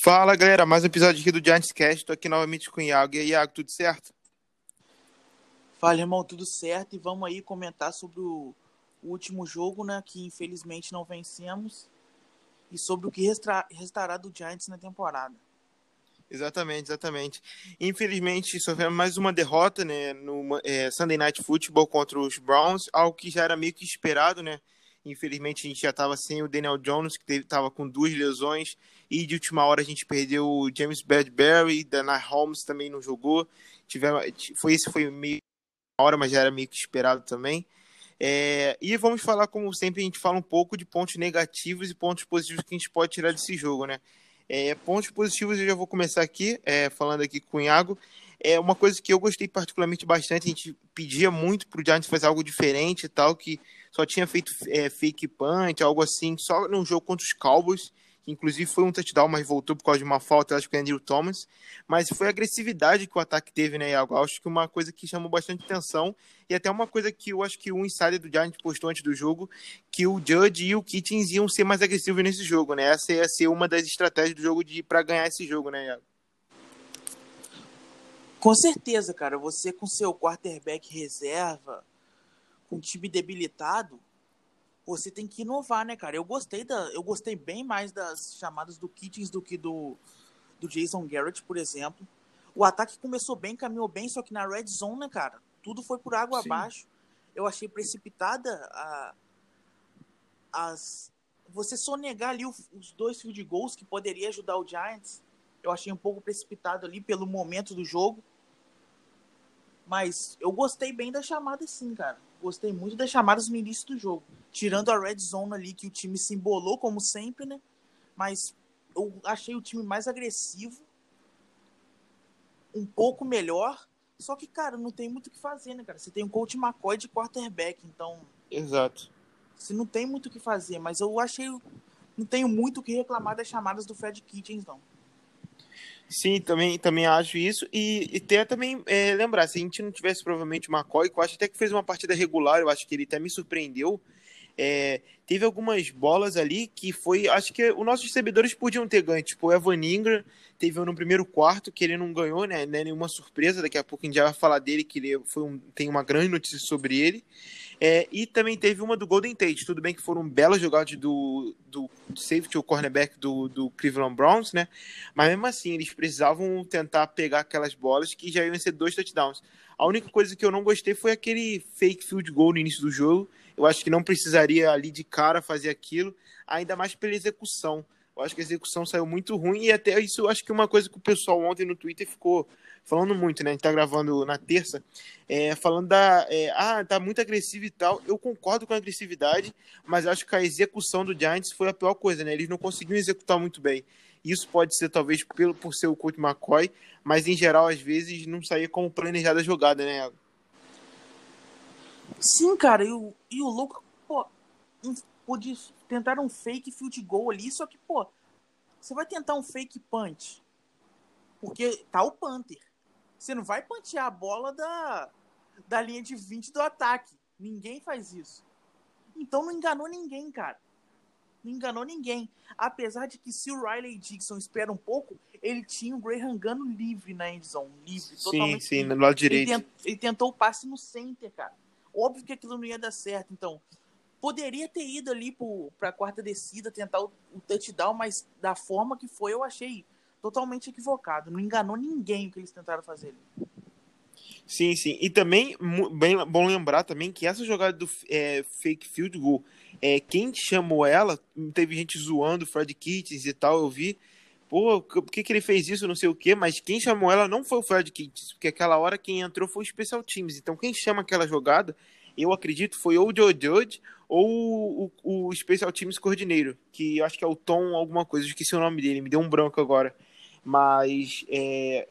Fala galera, mais um episódio aqui do Giants Cast. Tô aqui novamente com o Iago. E aí, Iago, tudo certo? Fala, irmão, tudo certo? E vamos aí comentar sobre o, último jogo, né? Que infelizmente não vencemos. E sobre o que restra, restará do Giants na temporada. Exatamente, exatamente. Infelizmente, sofremos mais uma derrota, né? No é, Sunday Night Football contra os Browns, algo que já era meio que esperado, né? Infelizmente, a gente já estava sem o Daniel Jones, que estava com duas lesões. E de última hora a gente perdeu o James Bradbury, Dana Holmes também não jogou. Tivemos, foi esse foi meio hora, mas já era meio que esperado também. É, e vamos falar, como sempre, a gente fala um pouco de pontos negativos e pontos positivos que a gente pode tirar desse jogo, né? É, pontos positivos eu já vou começar aqui, é, falando aqui com o Iago. É uma coisa que eu gostei particularmente bastante, a gente pedia muito pro Giants fazer algo diferente e tal, que só tinha feito é, fake punch, algo assim, só num jogo contra os Cowboys inclusive foi um touchdown, mas voltou por causa de uma falta, acho que é Andrew Thomas. Mas foi a agressividade que o ataque teve, né, Iago? Acho que uma coisa que chamou bastante atenção e até uma coisa que eu acho que o insider do Giants postou antes do jogo, que o Judge e o Kittens iam ser mais agressivos nesse jogo, né? Essa ia ser uma das estratégias do jogo de para ganhar esse jogo, né, Iago? Com certeza, cara. Você com seu quarterback reserva, com time debilitado, você tem que inovar, né, cara? Eu gostei da, eu gostei bem mais das chamadas do Kittens do que do, do Jason Garrett, por exemplo. O ataque começou bem, caminhou bem, só que na red zone, né, cara? Tudo foi por água Sim. abaixo. Eu achei precipitada a, as você sonegar ali os dois field goals que poderia ajudar o Giants. Eu achei um pouco precipitado ali pelo momento do jogo. Mas eu gostei bem da chamada sim, cara. Gostei muito das chamadas no início do jogo tirando a red zone ali que o time se embolou como sempre, né? Mas eu achei o time mais agressivo, um pouco melhor. Só que, cara, não tem muito o que fazer, né, cara? Você tem o coach McCoy de quarterback, então. Exato. Você não tem muito o que fazer, mas eu achei. Não tenho muito o que reclamar das chamadas do Fred Kitchens, não. Sim, também, também acho isso. E, e ter também é, lembrar, se a gente não tivesse provavelmente o McCoy, que eu acho até que fez uma partida regular, eu acho que ele até me surpreendeu. É, teve algumas bolas ali que foi. Acho que os nossos recebedores podiam ter ganho. Tipo, o Evan Ingram teve um no primeiro quarto que ele não ganhou, né? Não é nenhuma surpresa. Daqui a pouco a gente já vai falar dele, que ele foi um, tem uma grande notícia sobre ele. É, e também teve uma do Golden Tate. Tudo bem que foram belas jogadas do, do safety, o cornerback do, do Cleveland Browns, né? Mas mesmo assim, eles precisavam tentar pegar aquelas bolas que já iam ser dois touchdowns. A única coisa que eu não gostei foi aquele fake field goal no início do jogo eu acho que não precisaria ali de cara fazer aquilo, ainda mais pela execução. Eu acho que a execução saiu muito ruim e até isso eu acho que uma coisa que o pessoal ontem no Twitter ficou falando muito, né? A gente tá gravando na terça, é, falando da. É, ah, tá muito agressivo e tal. Eu concordo com a agressividade, mas acho que a execução do Giants foi a pior coisa, né? Eles não conseguiram executar muito bem. Isso pode ser talvez pelo, por ser o coach McCoy, mas em geral, às vezes, não saía como planejada a jogada, né? Sim, cara, e o, e o louco, pô, podia tentar um fake field goal ali, só que, pô, você vai tentar um fake punch. Porque tá o Panther. Você não vai punchear a bola da, da linha de 20 do ataque. Ninguém faz isso. Então não enganou ninguém, cara. Não enganou ninguém. Apesar de que se o Riley Dixon espera um pouco, ele tinha o Graham Gano livre na endzone. Livre, sim, totalmente sim, livre. no lado direito. Ele, tent, ele tentou o passe no center, cara. Óbvio que aquilo não ia dar certo. Então, poderia ter ido ali para a quarta descida, tentar o, o touchdown, mas da forma que foi, eu achei totalmente equivocado. Não enganou ninguém o que eles tentaram fazer ali. Sim, sim. E também, bem bom lembrar também que essa jogada do é, fake field goal, é, quem chamou ela, teve gente zoando o Fred Kittens e tal, eu vi. Pô, por que, que ele fez isso, não sei o quê, mas quem chamou ela não foi o Fred Kittens, porque aquela hora quem entrou foi o Special Teams. Então quem chama aquela jogada, eu acredito, foi ou o Joe Judge ou o, o Special Teams Coordineiro, que eu acho que é o Tom alguma coisa, esqueci o nome dele, me deu um branco agora. Mas é,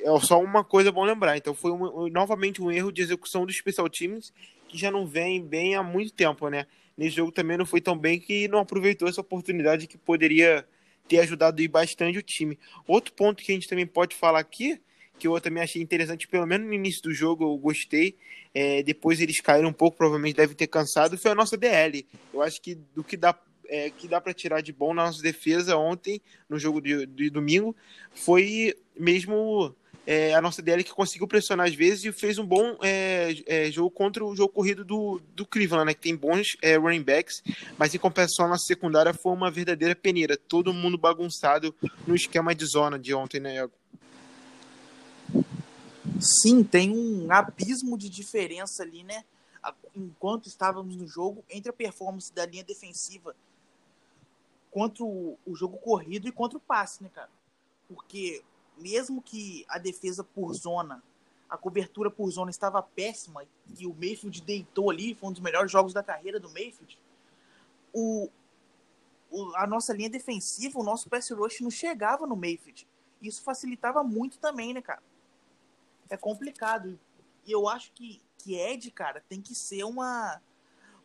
é só uma coisa bom lembrar. Então foi um, novamente um erro de execução dos Special Teams que já não vem bem há muito tempo, né? Nesse jogo também não foi tão bem que não aproveitou essa oportunidade que poderia ter ajudado bastante o time. Outro ponto que a gente também pode falar aqui, que eu também achei interessante, pelo menos no início do jogo eu gostei, é, depois eles caíram um pouco, provavelmente devem ter cansado, foi a nossa DL. Eu acho que do que dá é, que dá para tirar de bom na nossa defesa ontem, no jogo de, de domingo, foi mesmo é, a nossa DL que conseguiu pressionar às vezes e fez um bom é, é, jogo contra o jogo corrido do, do Cleveland, né, que tem bons é, running backs, mas em compensação a nossa secundária foi uma verdadeira peneira, todo mundo bagunçado no esquema de zona de ontem, né, Iago? Sim, tem um abismo de diferença ali, né? Enquanto estávamos no jogo, entre a performance da linha defensiva contra o, o jogo corrido e contra o passe, né, cara? Porque mesmo que a defesa por zona, a cobertura por zona estava péssima e o Mayfield deitou ali, foi um dos melhores jogos da carreira do Mayfield, o, o, a nossa linha defensiva, o nosso pass rush não chegava no Mayfield. Isso facilitava muito também, né, cara? É complicado. E eu acho que, que Ed, cara, tem que ser uma,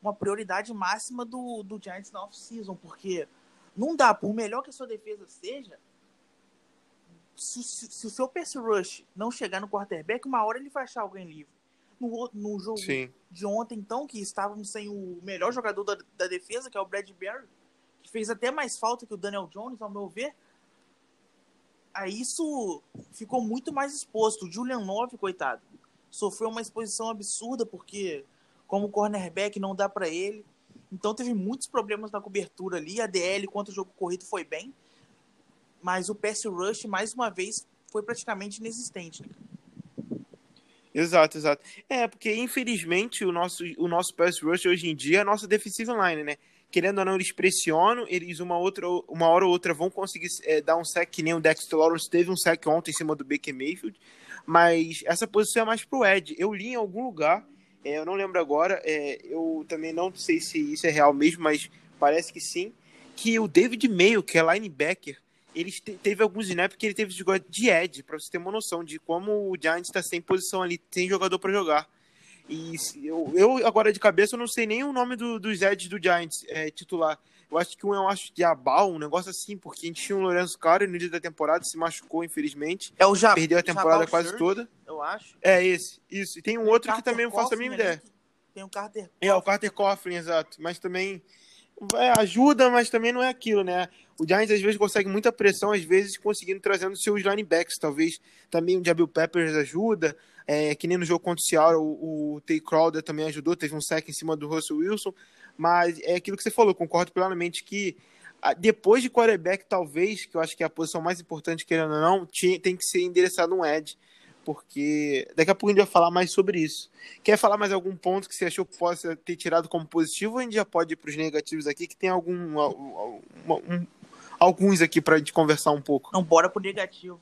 uma prioridade máxima do, do Giants na off-season, porque não dá, por melhor que a sua defesa seja, se, se, se, o seu pass rush não chegar no quarterback, uma hora ele vai achar alguém livre. No, no jogo Sim. de ontem, então, que estávamos sem o melhor jogador da, da defesa, que é o Bradbury, que fez até mais falta que o Daniel Jones, ao meu ver, aí isso ficou muito mais exposto. O Julian Love, coitado, sofreu uma exposição absurda, porque como cornerback não dá para ele. Então teve muitos problemas na cobertura ali. A DL contra o jogo corrido foi bem mas o pass rush, mais uma vez, foi praticamente inexistente. Né? Exato, exato. É, porque infelizmente o nosso, o nosso pass rush hoje em dia é a nossa defensive line, né? Querendo ou não, eles pressionam, eles uma, outra, uma hora ou outra vão conseguir é, dar um sec, que nem o Dexter Lawrence teve um sec ontem em cima do Baker Mayfield, mas essa posição é mais pro Ed. Eu li em algum lugar, é, eu não lembro agora, é, eu também não sei se isso é real mesmo, mas parece que sim, que o David Mayo, que é linebacker, ele teve alguns snaps que ele teve de de Ed, para você ter uma noção de como o Giants está sem posição ali, tem jogador para jogar. E eu, eu, agora de cabeça, eu não sei nem o nome do, dos Eds do Giants é, titular. Eu acho que um é um acho de Abal, um negócio assim, porque a gente tinha um Lourenço Caro no início da temporada, se machucou, infelizmente. É o Jab Perdeu a temporada quase Shirt, toda. Eu acho. É esse, isso. E tem um tem outro que também não faço a mínima ideia. Tem o Carter Coughlin. É, o Carter Coughlin, exato. Mas também é, ajuda, mas também não é aquilo, né? O Giants às vezes consegue muita pressão, às vezes conseguindo trazendo seus linebacks. Talvez também o Jabil Peppers ajuda. É, que nem no jogo contra o Seattle, o, o Tay Crowder também ajudou, teve um sec em cima do Russell Wilson. Mas é aquilo que você falou, concordo plenamente que depois de quarterback, talvez, que eu acho que é a posição mais importante, querendo ou não, tem que ser endereçado um edge porque daqui a pouco a gente vai falar mais sobre isso. Quer falar mais algum ponto que você achou que possa ter tirado como positivo ou a gente já pode ir para os negativos aqui, que tem algum, um, alguns aqui para a gente conversar um pouco? Não, bora pro negativo.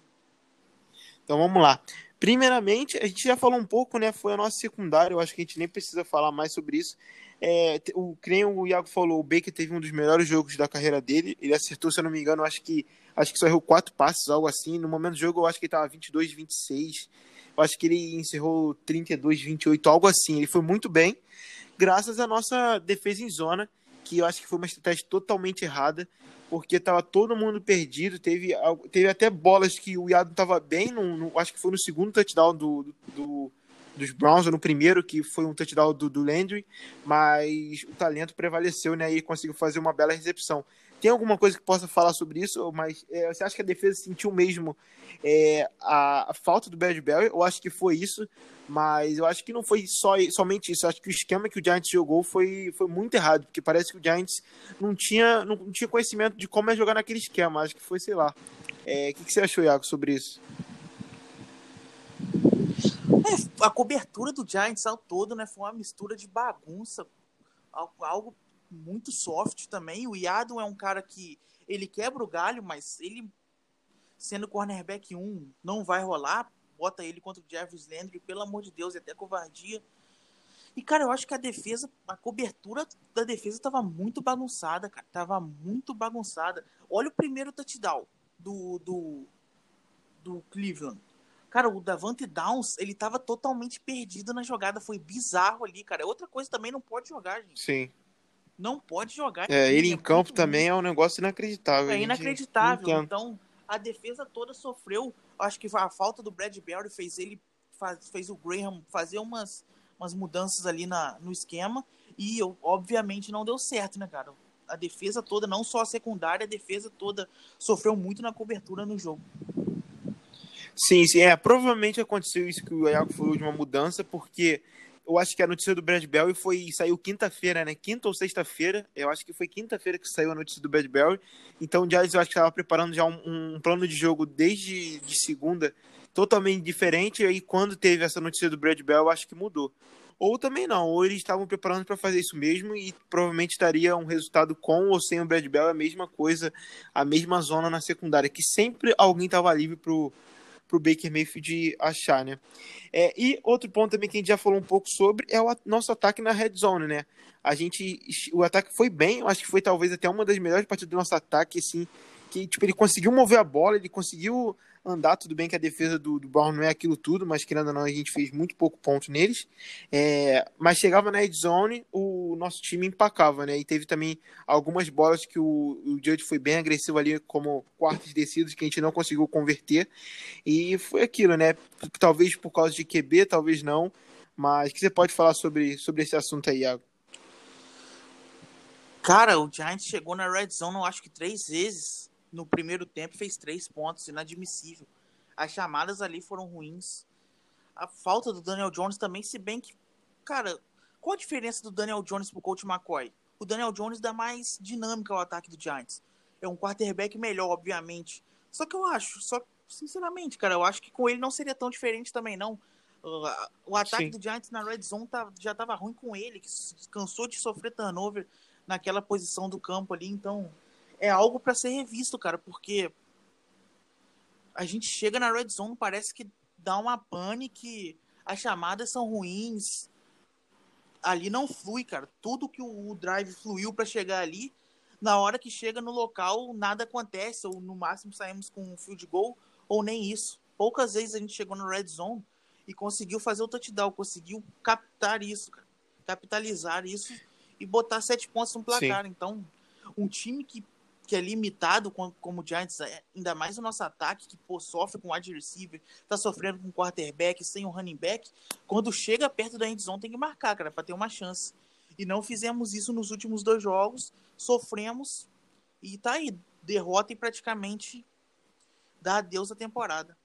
Então vamos lá. Primeiramente, a gente já falou um pouco, né? Foi a nossa secundária, eu acho que a gente nem precisa falar mais sobre isso. É, o, nem o Iago falou, o Baker teve um dos melhores jogos da carreira dele. Ele acertou, se eu não me engano, acho que acho que só errou quatro passes, algo assim. No momento do jogo, eu acho que ele estava 22, 26. Eu acho que ele encerrou 32, 28, algo assim. Ele foi muito bem, graças à nossa defesa em zona, que eu acho que foi uma estratégia totalmente errada, porque estava todo mundo perdido. Teve, teve até bolas que o Iado estava bem, no, no, acho que foi no segundo touchdown do, do, dos Browns, ou no primeiro, que foi um touchdown do, do Landry, mas o talento prevaleceu, né? E conseguiu fazer uma bela recepção. Tem alguma coisa que possa falar sobre isso? Mas é, você acha que a defesa sentiu mesmo é, a, a, falta do Bradbury? Eu acho que foi isso, mas eu acho que não foi só, somente isso. Eu acho que o esquema que o Giants jogou foi, foi muito errado, porque parece que o Giants não tinha, não tinha conhecimento de como é jogar naquele esquema. Acho que foi, sei lá. É, o que, que você achou, Iago, sobre isso? É, a cobertura do Giants ao todo né, foi uma mistura de bagunça, algo muito soft também. O Yadon é um cara que ele quebra o galho, mas ele, sendo cornerback 1, não vai rolar. Bota ele contra o Jarvis Landry, pelo amor de Deus, é até covardia. E, cara, eu acho que a defesa, a cobertura da defesa tava muito bagunçada, cara. Tava muito bagunçada. Olha o primeiro touchdown do, do, do Cleveland. Cara, o Davante Downs, ele tava totalmente perdido na jogada. Foi bizarro ali, cara. Outra coisa também não pode jogar, gente. Sim não pode jogar. É, ele é em campo também ruim. é um negócio inacreditável. É inacreditável. Então, a defesa toda sofreu. Acho que a falta do Bradbury fez ele faz, fez o Graham fazer umas, umas mudanças ali na, no esquema e eu, obviamente não deu certo, né, cara? a defesa toda, não só a secundária, a defesa toda sofreu muito na cobertura no jogo. Sim, sim, é, provavelmente aconteceu isso que o Iago falou de uma mudança, porque eu acho que a notícia do Brad Bell foi saiu quinta-feira, né? Quinta ou sexta-feira. Eu acho que foi quinta-feira que saiu a notícia do Brad Bell. Então o Giants eu acho que estava preparando já um, um, plano de jogo desde de segunda totalmente diferente. E aí quando teve essa notícia do Brad Bell, eu acho que mudou. Ou também não, ou eles estavam preparando para fazer isso mesmo e provavelmente estaria um resultado com ou sem o Brad Bell, a mesma coisa, a mesma zona na secundária, que sempre alguém estava livre pro para o Baker Mayfield achar, né? É, e outro ponto também que a gente já falou um pouco sobre é o nosso ataque na red zone, né? A gente, o ataque foi bem, eu acho que foi talvez até uma das melhores partidas do nosso ataque, assim, que tipo ele conseguiu mover a bola, ele conseguiu andar. Tudo bem que a defesa do, do Brown não é aquilo tudo, mas querendo ou não, a gente fez muito pouco ponto neles. É, mas chegava na red zone, o nosso time empacava, né? E teve também algumas bolas que o, o Judge foi bem agressivo ali, como quartos descidos, que a gente não conseguiu converter. E foi aquilo, né? Talvez por causa de QB, talvez não. Mas o que você pode falar sobre, sobre esse assunto aí, Iago? Cara, o Giants chegou na red zone, eu acho que três vezes no primeiro tempo fez três pontos, inadmissível. As chamadas ali foram ruins. A falta do Daniel Jones também, se bem que, cara, qual a diferença do Daniel Jones pro Coach McCoy? O Daniel Jones dá mais dinâmica ao ataque do Giants. É um quarterback melhor, obviamente. Só que eu acho, só sinceramente, cara, eu acho que com ele não seria tão diferente também, não. O ataque Sim. do Giants na red zone tá, já tava ruim com ele, que cansou de sofrer turnover naquela posição do campo ali, então é algo para ser revisto, cara, porque a gente chega na red zone, parece que dá uma pane que as chamadas são ruins. Ali não flui, cara. Tudo que o drive fluiu para chegar ali, na hora que chega no local, nada acontece, ou no máximo saímos com um field goal, ou nem isso. Poucas vezes a gente chegou no red zone e conseguiu fazer o touchdown, conseguiu captar isso, cara. capitalizar isso e botar sete pontos no placar. Sim. Então, um time que que é limitado como o Giants, é, ainda mais o nosso ataque, que pô, sofre com wide receiver, tá sofrendo com quarterback, sem o running back, quando chega perto da endzone tem que marcar, cara, para ter uma chance. E não fizemos isso nos últimos dois jogos, sofremos e tá aí, derrota e praticamente dá adeus à temporada.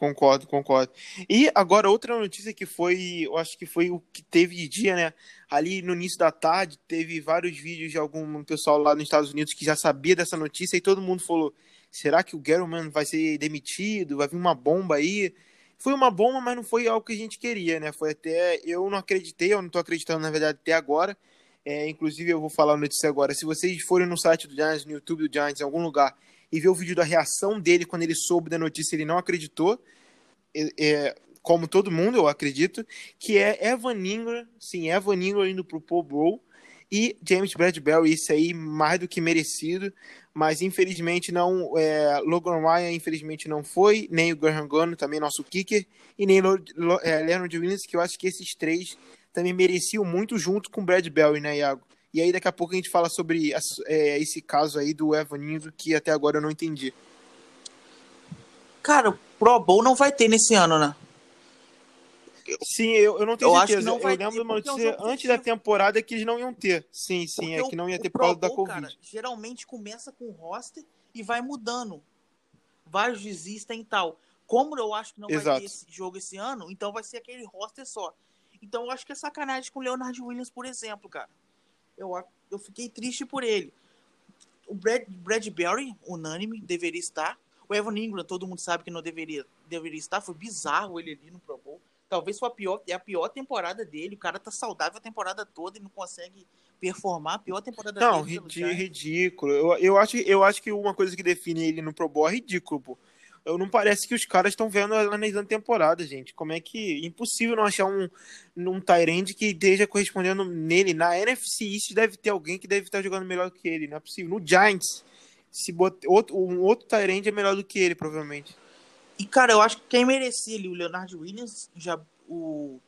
Concordo, concordo. E agora outra notícia que foi, eu acho que foi o que teve de dia, né? Ali no início da tarde, teve vários vídeos de algum pessoal lá nos Estados Unidos que já sabia dessa notícia e todo mundo falou: será que o Gettleman vai ser demitido? Vai vir uma bomba aí? Foi uma bomba, mas não foi algo que a gente queria, né? Foi até. Eu não acreditei, eu não tô acreditando, na verdade, até agora. É, inclusive, eu vou falar a notícia agora. Se vocês forem no site do Giants, no YouTube do Giants, em algum lugar, e ver o vídeo da reação dele quando ele soube da notícia, ele não acreditou. É, como todo mundo, eu acredito, que é Evan Ingram, sim, Evan Ingram indo pro Pro Bowl e James Bradbury, isso aí mais do que merecido, mas infelizmente não, é, Logan Ryan infelizmente não foi, nem o Graham Gano, também nosso kicker, e nem é, Leonard Williams, que eu acho que esses três também mereciam muito junto com Bradbury, né, Iago? E aí daqui a pouco a gente fala sobre é, esse caso aí do Evan Ingram, que até agora eu não entendi. Cara, o Pro Bowl não vai ter nesse ano, né? Sim, eu, eu não tenho eu certeza. eu lembro de uma notícia antes da temporada que eles não iam ter. Sim, sim, porque é que não ia ter por causa da Covid. Cara, geralmente começa com o roster e vai mudando. Vários desistem e tal. Como eu acho que não Exato. vai ter esse jogo esse ano, então vai ser aquele roster só. Então eu acho que é sacanagem com o Leonard Williams, por exemplo, cara. Eu, eu fiquei triste por ele. O Brad, Bradbury, unânime, deveria estar. O Evan Ingram, todo mundo sabe que não deveria, deveria estar. Foi bizarro ele ali no Pro Bowl. Talvez foi a pior, é a pior temporada dele. O cara tá saudável a temporada toda e não consegue performar. A pior temporada não, dele. Não, ridículo. Eu, eu, acho, eu acho que uma coisa que define ele no Pro Bowl é ridículo, pô. Eu não parece que os caras estão vendo analisando temporada, gente. Como é que. Impossível não achar um, um Tyrande que esteja correspondendo nele. Na NFC East deve ter alguém que deve estar jogando melhor que ele. Não é possível. No Giants, se bot... outro, um outro Tyrande é melhor do que ele, provavelmente. E, cara, eu acho que quem merecia ali, o Leonard Williams, já o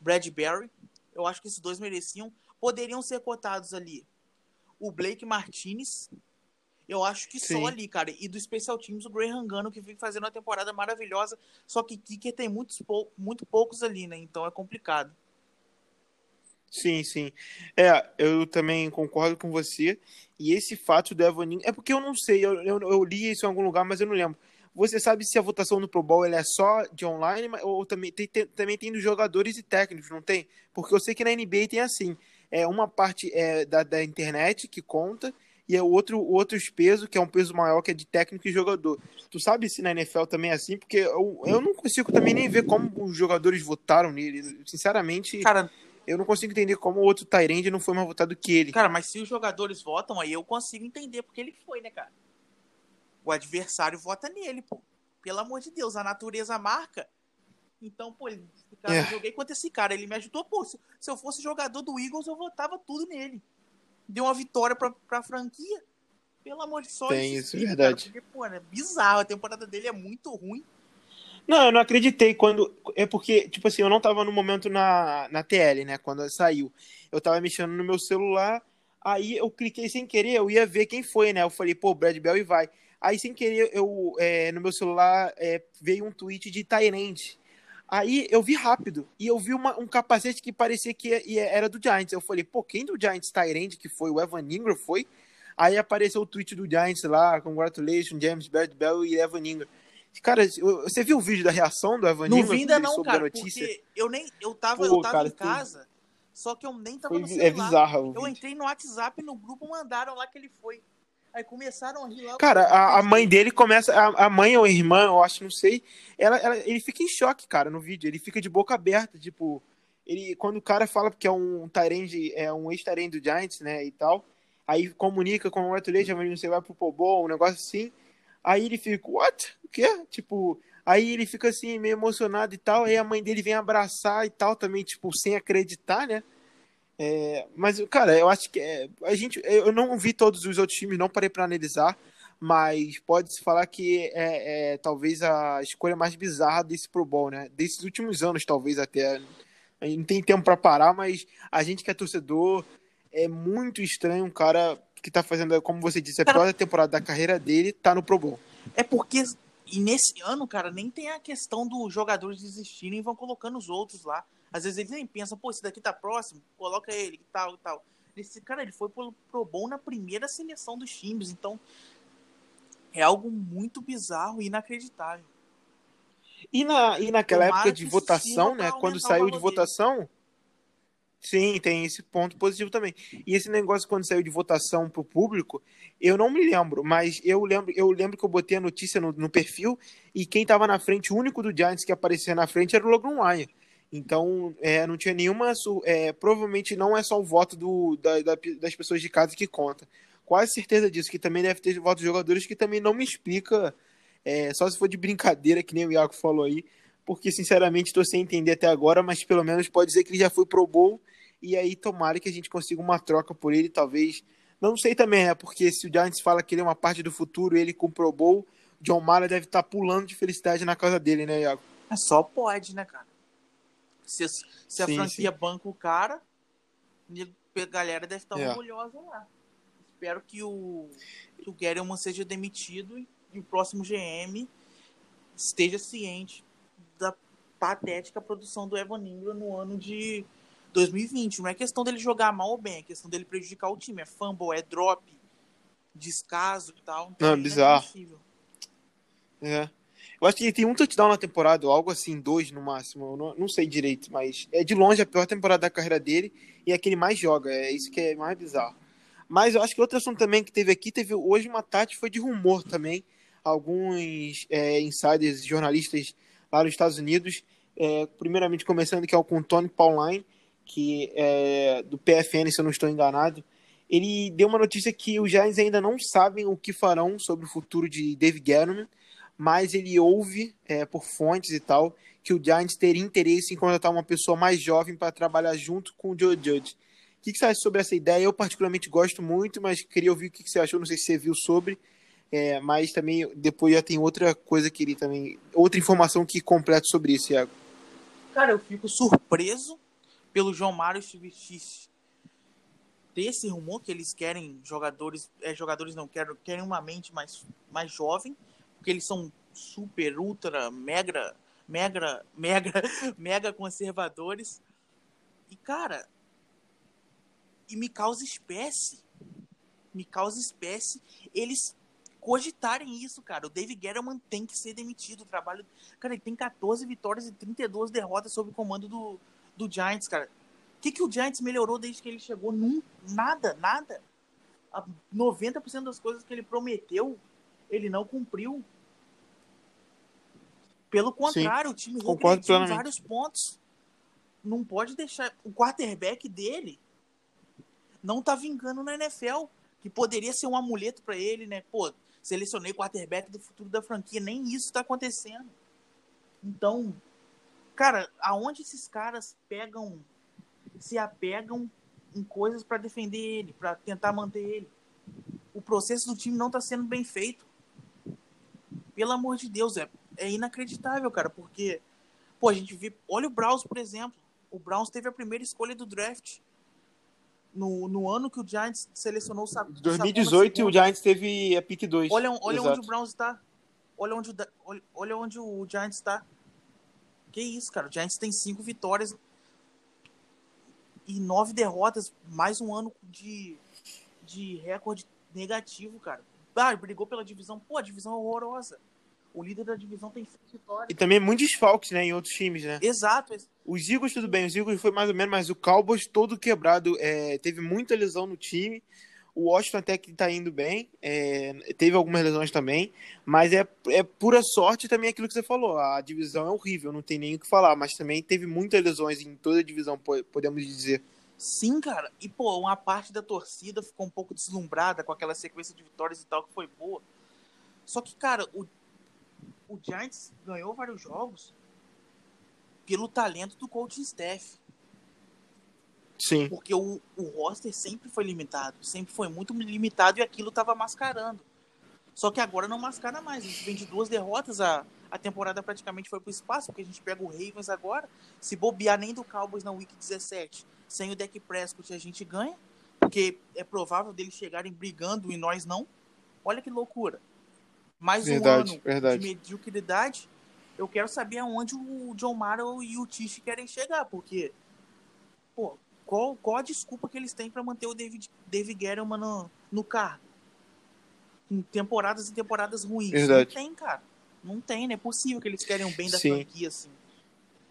Bradbury, eu acho que esses dois mereciam. Poderiam ser cotados ali o Blake Martinez, eu acho que Sim. só ali, cara. E do Special Teams, o Graham Gano, que vem fazendo uma temporada maravilhosa. Só que Kicker tem muitos, pou... muito poucos ali, né? Então é complicado. Sim, sim. É, eu também concordo com você. E esse fato do Evan É porque eu não sei, eu, eu, eu, li isso em algum lugar, mas eu não lembro. Você sabe se a votação no Pro Bowl é só de online ou também tem, tem, também tem dos jogadores e técnicos, não tem? Porque eu sei que na NBA tem assim. É uma parte é, da, da internet que conta e é outro outros peso que é um peso maior que é de técnico e jogador. Tu sabe se na NFL também é assim? Porque eu, eu não consigo também nem ver como os jogadores votaram nele. Sinceramente, Cara, eu não consigo entender como o outro Tyrande não foi mais votado que ele. Cara, mas se os jogadores votam, aí eu consigo entender porque ele foi, né, cara? O adversário vota nele, pô. Pelo amor de Deus, a natureza marca. Então, pô, cara, É. eu joguei contra esse cara, ele me ajudou, pô. Se, se eu fosse jogador do Eagles, eu votava tudo nele. Deu uma vitória pra, pra franquia. Pelo amor de Deus. Tem isso, verdade. Porque, pô, é bizarro. A temporada dele é muito ruim. Não, eu não acreditei quando. É porque, tipo assim, eu não tava no momento na, na TL, né? Quando saiu. Eu tava mexendo no meu celular, aí eu cliquei sem querer, eu ia ver quem foi, né? Eu falei, pô, Brad Bell e vai. Aí, sem querer, eu, é, no meu celular é, veio um tweet de Tyrande. Aí eu vi rápido e eu vi uma- um capacete que parecia que era do Giants. Eu falei, pô, quem do Giants Tyrande que foi? O Evan Ingram foi? Aí apareceu o tweet do Giants lá, congratulations, James Brad Bell e Evan Ingram. Cara, você viu o vídeo da reação do Evan Não Ingram vi ainda não, cara, notícia? porque eu nem eu tava, Pô, eu tava cara, em tu- casa, só que eu nem tava Foi, no é celular. bizarro. o Eu entrei no WhatsApp no grupo, mandaram lá que ele foi. Aí começaram a rir lá. Cara, a, a mãe dele começa. A, a mãe ou a irmã, eu acho, não sei. Ela, ela- ele fica em choque, cara, no vídeo. Ele fica de boca aberta, tipo. Ele, quando o cara fala que é um Tyrande, é um ex-Tyrande do Giants, né, e tal, aí comunica com o Arthur você vai pro Bowl, um negócio assim. Aí ele fica, what? O quê? Tipo, aí ele fica assim, meio emocionado e tal. Aí a mãe dele vem abraçar e tal, também, tipo, sem acreditar, né? É, mas, cara, eu acho que é, a gente. Eu não vi todos os outros times, não parei pra analisar, mas pode-se falar que é, é talvez a escolha mais bizarra desse Pro Bowl, né? Desses últimos anos, talvez até. A gente não tem tempo pra parar, mas a gente que é torcedor é muito estranho um cara que tá fazendo, como você disse, a Cara- pior temporada da carreira dele, tá no Pro Bowl. É porque e nesse ano, cara, nem tem a questão dos jogadores desistirem e vão colocando os outros lá. Às vezes eles nem pensam, pô, esse daqui tá próximo, coloca ele, tal, e tal. Esse cara, ele foi pro Pro Bowl na primeira seleção dos times, então é algo muito bizarro e inacreditável. E, na, e naquela Tomara época de votação, né? Quando saiu de valor dele. votação. Sim, tem esse ponto positivo também. E esse negócio quando saiu de votação pro público, eu não me lembro, mas eu lembro, eu lembro que eu botei a notícia no, no perfil e quem tava na frente, o único do Giants que aparecia na frente era o Logan Ryan. Então, é, não tinha nenhuma. É, provavelmente não é só o voto do, da- da- das pessoas de casa que conta. Quase certeza disso, que também deve ter voto de jogadores que também não me explica, é, só se for de brincadeira, que nem o Iaco falou aí, porque sinceramente estou sem entender até agora, mas pelo menos pode dizer que ele já foi pro Bowl, e aí tomara que a gente consiga uma troca por ele, talvez. Não sei também, né? Porque se o Giants fala que ele é uma parte do futuro, ele com o Pro Bowl, John Mara deve estar pulando de felicidade na casa dele, né, Iago? É só pode, né, cara? Se, se a Sim, franquia banca o cara, a galera deve estar É. orgulhosa lá. Espero que o, que o Guerrero seja demitido e, e o próximo GM esteja ciente da patética produção do Evan Ingram no ano de 2020. Não é questão dele jogar mal ou bem, é questão dele prejudicar o time. É fumble, é drop, descaso e tal. Então Não, é bizarro. É. Eu acho que ele tem um touchdown na temporada, ou algo assim, dois no máximo. Eu não, não sei direito, mas é de longe a pior temporada da carreira dele e é que ele mais joga. É isso que é mais bizarro. Mas eu acho que outro assunto também que teve aqui, teve hoje uma tarde, foi de rumor também. Alguns é, insiders, jornalistas lá nos Estados Unidos, é, primeiramente começando que é o com Tony Pauline, que é do PFN, se eu não estou enganado. Ele deu uma notícia que os Giants ainda não sabem o que farão sobre o futuro de Dave Gettleman, mas ele ouve é, por fontes e tal que o Giants teria interesse em contratar uma pessoa mais jovem para trabalhar junto com o Joe Judge. O que, que você acha sobre essa ideia? Eu particularmente gosto muito, mas queria ouvir o que, que você achou. Não sei se você viu sobre, é, mas também depois já tem outra coisa que ele também, outra informação que completa sobre isso, Iago. Cara, eu fico surpreso pelo João Mário X ter esse rumor que eles querem jogadores, é, jogadores não querem, querem uma mente mais, mais jovem, porque eles são super, ultra, mega, mega, mega, mega conservadores. E cara, e me causa espécie. Me causa espécie eles cogitarem isso, cara. O David Guerrero tem que ser demitido. O trabalho. Cara, ele tem 14 vitórias e 32 derrotas sob o comando do, do Giants, cara. O que, que o Giants melhorou desde que ele chegou? Num, nada, nada. 90% das coisas que ele prometeu, ele não cumpriu. Pelo contrário, Sim, o time regrediu em vários pontos. Não pode deixar. O quarterback dele não tá vingando na NFL, que poderia ser um amuleto para ele, né? Pô, selecionei o quarterback do futuro da franquia, nem isso tá acontecendo. Então, cara, aonde esses caras pegam, se apegam em coisas para defender ele, para tentar manter ele? O processo do time não tá sendo bem feito. Pelo amor de Deus, é, é inacreditável, cara, porque, pô, a gente vê. Olha o Browns, por exemplo. O Browns teve a primeira escolha do draft. No, no ano que o Giants selecionou o Sa 2018 o Giants teve a pick 2. Olha, olha onde o Browns está. Olha onde, olha, olha onde o Giants está. Que isso, cara. O Giants tem cinco vitórias e nove derrotas. Mais um ano de, de recorde negativo, cara. Ah, brigou pela divisão. Pô, a divisão é horrorosa. O líder da divisão tem seis vitórias. E também muitos desfalques, né, em outros times, né? Exato. Os Eagles, tudo bem, os Eagles foi mais ou menos, mas o Cowboys todo quebrado, é, teve muita lesão no time. O Washington até que tá indo bem, é, teve algumas lesões também, mas é, é pura sorte também aquilo que você falou. A divisão é horrível, não tem nem o que falar, mas também teve muitas lesões em toda a divisão, podemos dizer. Sim, cara. E, pô, uma parte da torcida ficou um pouco deslumbrada com aquela sequência de vitórias e tal que foi boa. Só que, cara, o, o Giants ganhou vários jogos pelo talento do coaching staff. Sim. Porque o, o roster sempre foi limitado, sempre foi muito limitado e aquilo estava mascarando. Só que agora não mascara mais. A gente vem de duas derrotas, a, a temporada praticamente foi pro espaço, porque a gente pega o Ravens agora. Se bobear nem do Cowboys na Week 17, sem o Deck Prescott a gente ganha, porque é provável deles chegarem brigando e nós não. Olha que loucura. Mais verdade, um ano verdade. de mediocridade. Eu quero saber aonde o John Mara e o Tish querem chegar, porque pô, qual, qual a desculpa que eles têm para manter o David, David Guerrero no, no cargo? Em temporadas e temporadas ruins. Verdade. Não tem, cara. Não tem, não é possível que eles querem o bem da Sim. franquia assim.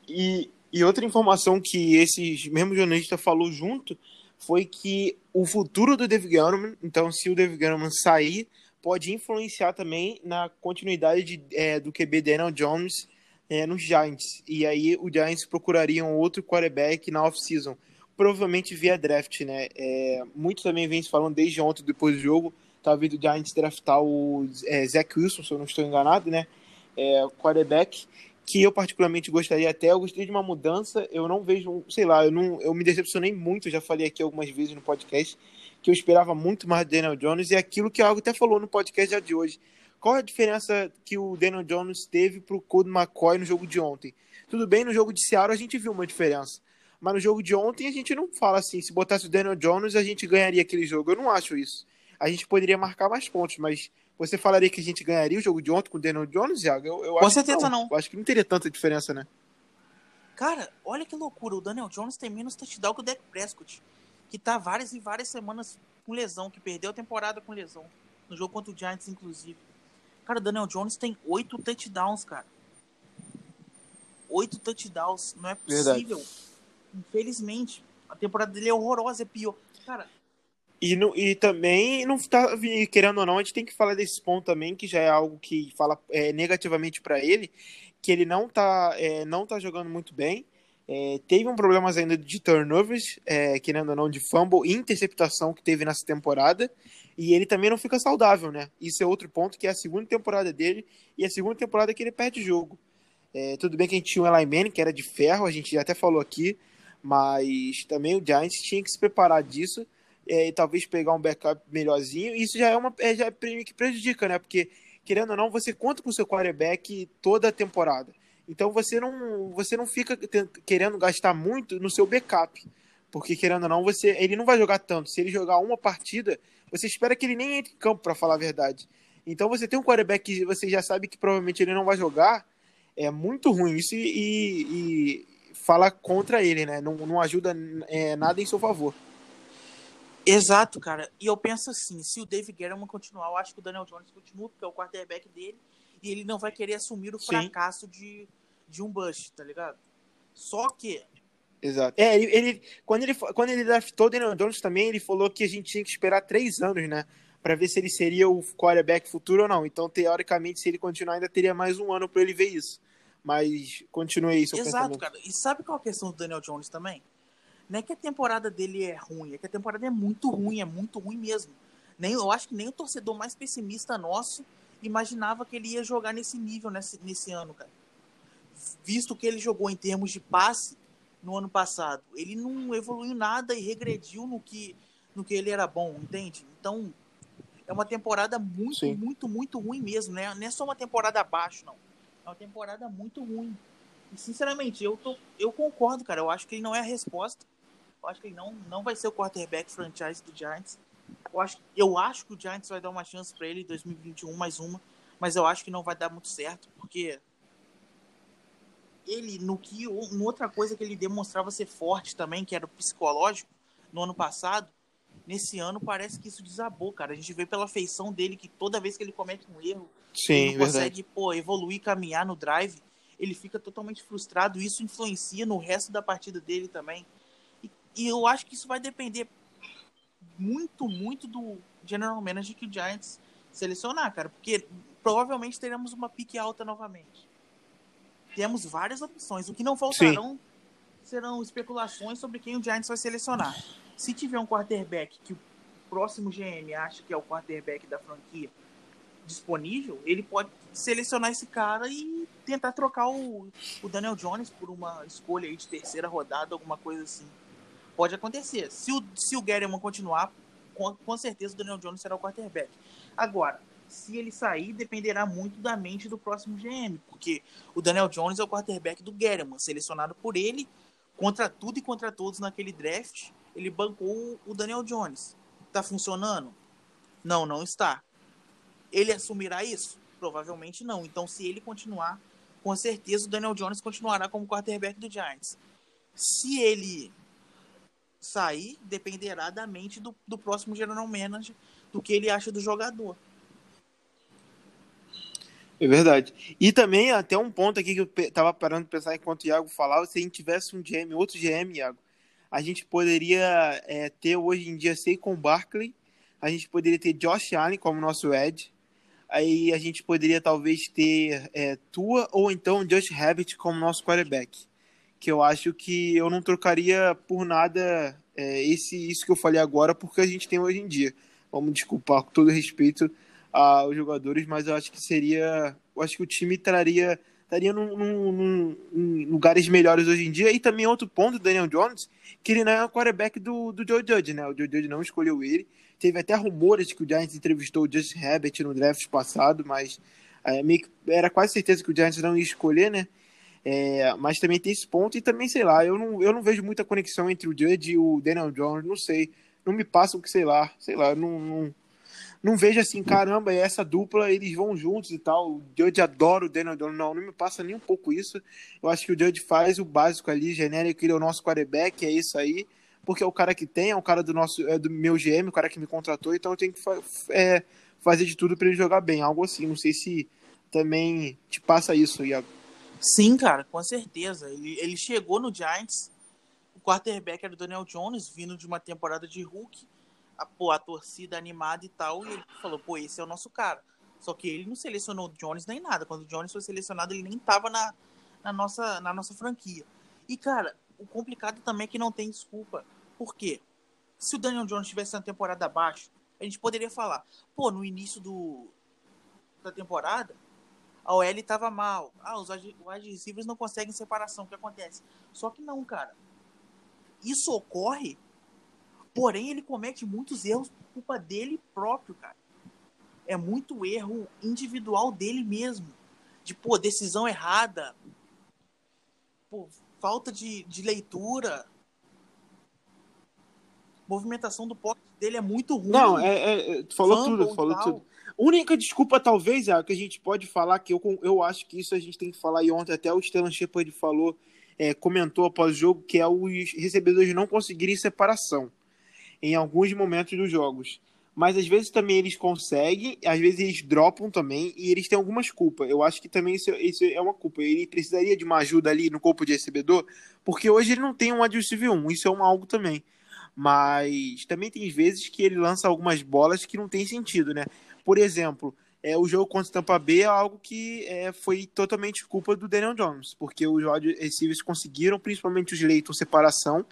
E, e outra informação que esse mesmo jornalista falou junto foi que o futuro do David Guerrero, então se o David Guerrero sair, pode influenciar também na continuidade de, é, do QB Daniel Jones é, nos Giants. E aí o Giants procurariam outro quarterback na off-season, provavelmente via draft, né? É, muito também vem se falando desde ontem, depois do jogo, talvez o Giants draftar o é, Zach Wilson, se eu não estou enganado, né? É, quarterback que eu particularmente gostaria até, eu gostaria de uma mudança, eu não vejo, sei lá, eu, não, eu me decepcionei muito, já falei aqui algumas vezes no podcast, que eu esperava muito mais do Daniel Jones, e aquilo que algo até falou no podcast de hoje. Qual a diferença que o Daniel Jones teve para o Cold McCoy no jogo de ontem? Tudo bem, no jogo de Seattle a gente viu uma diferença, mas no jogo de ontem a gente não fala assim, se botasse o Daniel Jones a gente ganharia aquele jogo, eu não acho isso. A gente poderia marcar mais pontos, mas você falaria que a gente ganharia o jogo de ontem com o Daniel Jones, Iago? Eu, eu com certeza não. não. Eu acho que não teria tanta diferença, né? Cara, olha que loucura. O Daniel Jones tem menos touchdown que o Dak Prescott, que tá várias e várias semanas com lesão, que perdeu a temporada com lesão. No jogo contra o Giants, inclusive. Cara, Daniel Jones tem oito touchdowns, cara. Oito touchdowns. Não é possível. Verdade. Infelizmente. A temporada dele é horrorosa, é pior. Cara, e, no, e também, não tá, querendo ou não, a gente tem que falar desse ponto também, que já é algo que fala é, negativamente para ele, que ele não tá, é, não tá jogando muito bem. É, teve um problema ainda de turnovers, é, querendo ou não, de fumble e interceptação que teve nessa temporada. E ele também não fica saudável, né? Isso é outro ponto, que é a segunda temporada dele e a segunda temporada que ele perde jogo. É, tudo bem que a gente tinha o Eli Manning, que era de ferro, a gente até falou aqui, mas também o Giants tinha que se preparar disso é, e talvez pegar um backup melhorzinho. Isso já é uma é, já é que prejudica, né? Porque, querendo ou não, você conta com o seu quarterback toda a temporada. Então você não, você não fica querendo gastar muito no seu backup. Porque, querendo ou não, você, ele não vai jogar tanto. Se ele jogar uma partida, você espera que ele nem entre em campo, para falar a verdade. Então você tem um quarterback que você já sabe que provavelmente ele não vai jogar. É muito ruim isso e, e, fala contra ele, né? Não, não ajuda é, nada em seu favor. Exato, cara. E eu penso assim, se o Dave Guerrero continuar, eu acho que o Daniel Jones continua, porque é o quarterback dele, e ele não vai querer assumir o fracasso de, de um Bush, tá ligado? Só que. Exato. É, ele, ele, quando, ele, quando ele draftou o Daniel Jones também, ele falou que a gente tinha que esperar três anos, né? Pra ver se ele seria o quarterback futuro ou não. Então, teoricamente, se ele continuar, ainda teria mais um ano para ele ver isso. Mas continue isso. Exato, cara. E sabe qual é a questão do Daniel Jones também? Não é que a temporada dele é ruim, é que a temporada é muito ruim, é muito ruim mesmo. Nem, eu acho que nem o torcedor mais pessimista nosso imaginava que ele ia jogar nesse nível nesse, nesse ano, cara. Visto que ele jogou em termos de passe no ano passado. Ele não evoluiu nada e regrediu no que, no que ele era bom, entende? Então, é uma temporada muito, Sim. muito, muito ruim mesmo, né? Não é só uma temporada abaixo, não. É uma temporada muito ruim. E, sinceramente, eu, tô, eu concordo, cara. Eu acho que ele não é a resposta. Eu acho que ele não, não vai ser o quarterback franchise do Giants. Eu acho, eu acho que o Giants vai dar uma chance para ele em 2021, mais uma. Mas eu acho que não vai dar muito certo, porque ele, no que, no outra coisa que ele demonstrava ser forte também, que era o psicológico, no ano passado, nesse ano parece que isso desabou, cara. A gente vê pela feição dele que toda vez que ele comete um erro, Sim, ele não consegue pô, evoluir, caminhar no drive, ele fica totalmente frustrado. Isso influencia no resto da partida dele também. E eu acho que isso vai depender muito, muito do general manager que o Giants selecionar, cara. Porque provavelmente teremos uma pique alta novamente. Temos várias opções. O que não faltarão Sim. serão especulações sobre quem o Giants vai selecionar. Se tiver um quarterback que o próximo GM acha que é o quarterback da franquia disponível, ele pode selecionar esse cara e tentar trocar o, o Daniel Jones por uma escolha aí de terceira rodada, alguma coisa assim. Pode acontecer. Se o, se o Gettleman continuar, com, com certeza o Daniel Jones será o quarterback. Agora, se ele sair, dependerá muito da mente do próximo GM, porque o Daniel Jones é o quarterback do Gettleman, selecionado por ele, contra tudo e contra todos naquele draft, ele bancou o Daniel Jones. Tá funcionando? Não, não está. Ele assumirá isso? Provavelmente não. Então, se ele continuar, com certeza o Daniel Jones continuará como quarterback do Giants. Se ele sair dependerá da mente do, do próximo general manager, do que ele acha do jogador. É verdade. E também, até um ponto aqui que eu tava parando de pensar enquanto o Iago falava, se a gente tivesse um GM, outro GM, Iago, a gente poderia é, ter hoje em dia Saquon Barkley, a gente poderia ter Josh Allen como nosso Ed, aí a gente poderia talvez ter é, Tua ou então Josh Rabbit como nosso quarterback que eu acho que eu não trocaria por nada é, esse isso que eu falei agora, porque a gente tem hoje em dia. Vamos desculpar com todo respeito aos jogadores, mas eu acho que seria. Eu acho que o time traria estaria num, num, num, em lugares melhores hoje em dia. E também outro ponto, Daniel Jones, que ele não é o quarterback do, do Joe Judge, né? O Joe Judge não escolheu ele. Teve até rumores que o Giants entrevistou o Justin Herbert no draft passado, mas é, meio que era quase certeza que o Giants não ia escolher, né? É, mas também tem esse ponto, e também, sei lá, eu não, eu não vejo muita conexão entre o Judge e o Daniel Jones, não sei. Não me passam que, sei lá, sei lá, não, não, não vejo assim, caramba, essa dupla, eles vão juntos e tal. O Judge adora o Daniel Jones, não, não me passa nem um pouco isso. Eu acho que o Judge faz o básico ali, genérico, ele é o nosso quarterback, é isso aí, porque é o cara que tem, é o cara do nosso, é do meu GM, o cara que me contratou, então eu tenho que é, fazer de tudo para ele jogar bem, algo assim. Não sei se também te passa isso, Iago. Sim, cara, com certeza. Ele, ele chegou no Giants, o quarterback era o Daniel Jones, vindo de uma temporada de Hulk, a, pô, a torcida animada e tal, e ele falou, pô, esse é o nosso cara. Só que ele não selecionou o Jones nem nada. Quando o Jones foi selecionado, ele nem tava na, na, nossa, na nossa franquia. E, cara, o complicado também é que não tem desculpa. Por quê? Se o Daniel Jones tivesse na temporada abaixo, a gente poderia falar, pô, no início do, da temporada, a OL estava mal. Ah, os wide receivers não conseguem separação. O que acontece? Só que não, cara. Isso ocorre, porém ele comete muitos erros por culpa dele próprio, cara. É muito erro individual dele mesmo. De, pô, decisão errada. Pô, falta de, de leitura. Movimentação do pocket dele é muito ruim. Não, é, é, é falou tudo, falou tudo única desculpa, talvez, é que a gente pode falar, que eu, eu acho que isso a gente tem que falar, e ontem até o Stellan Shepard falou, é, comentou após o jogo, que é os recebedores não conseguirem separação. em alguns momentos dos jogos. Mas às vezes também eles conseguem, às vezes eles dropam também, e eles têm algumas culpas. Eu acho que também isso, isso é uma culpa. Ele precisaria de uma ajuda ali no corpo de recebedor, porque hoje ele não tem um adversário 1, isso é um algo também. Mas também tem vezes que ele lança algumas bolas que não tem sentido, né? Por exemplo, é, o jogo contra o Tampa Bay é algo que é, foi totalmente culpa do Daniel Jones, porque os wide receivers conseguiram, principalmente os Leighton, separação,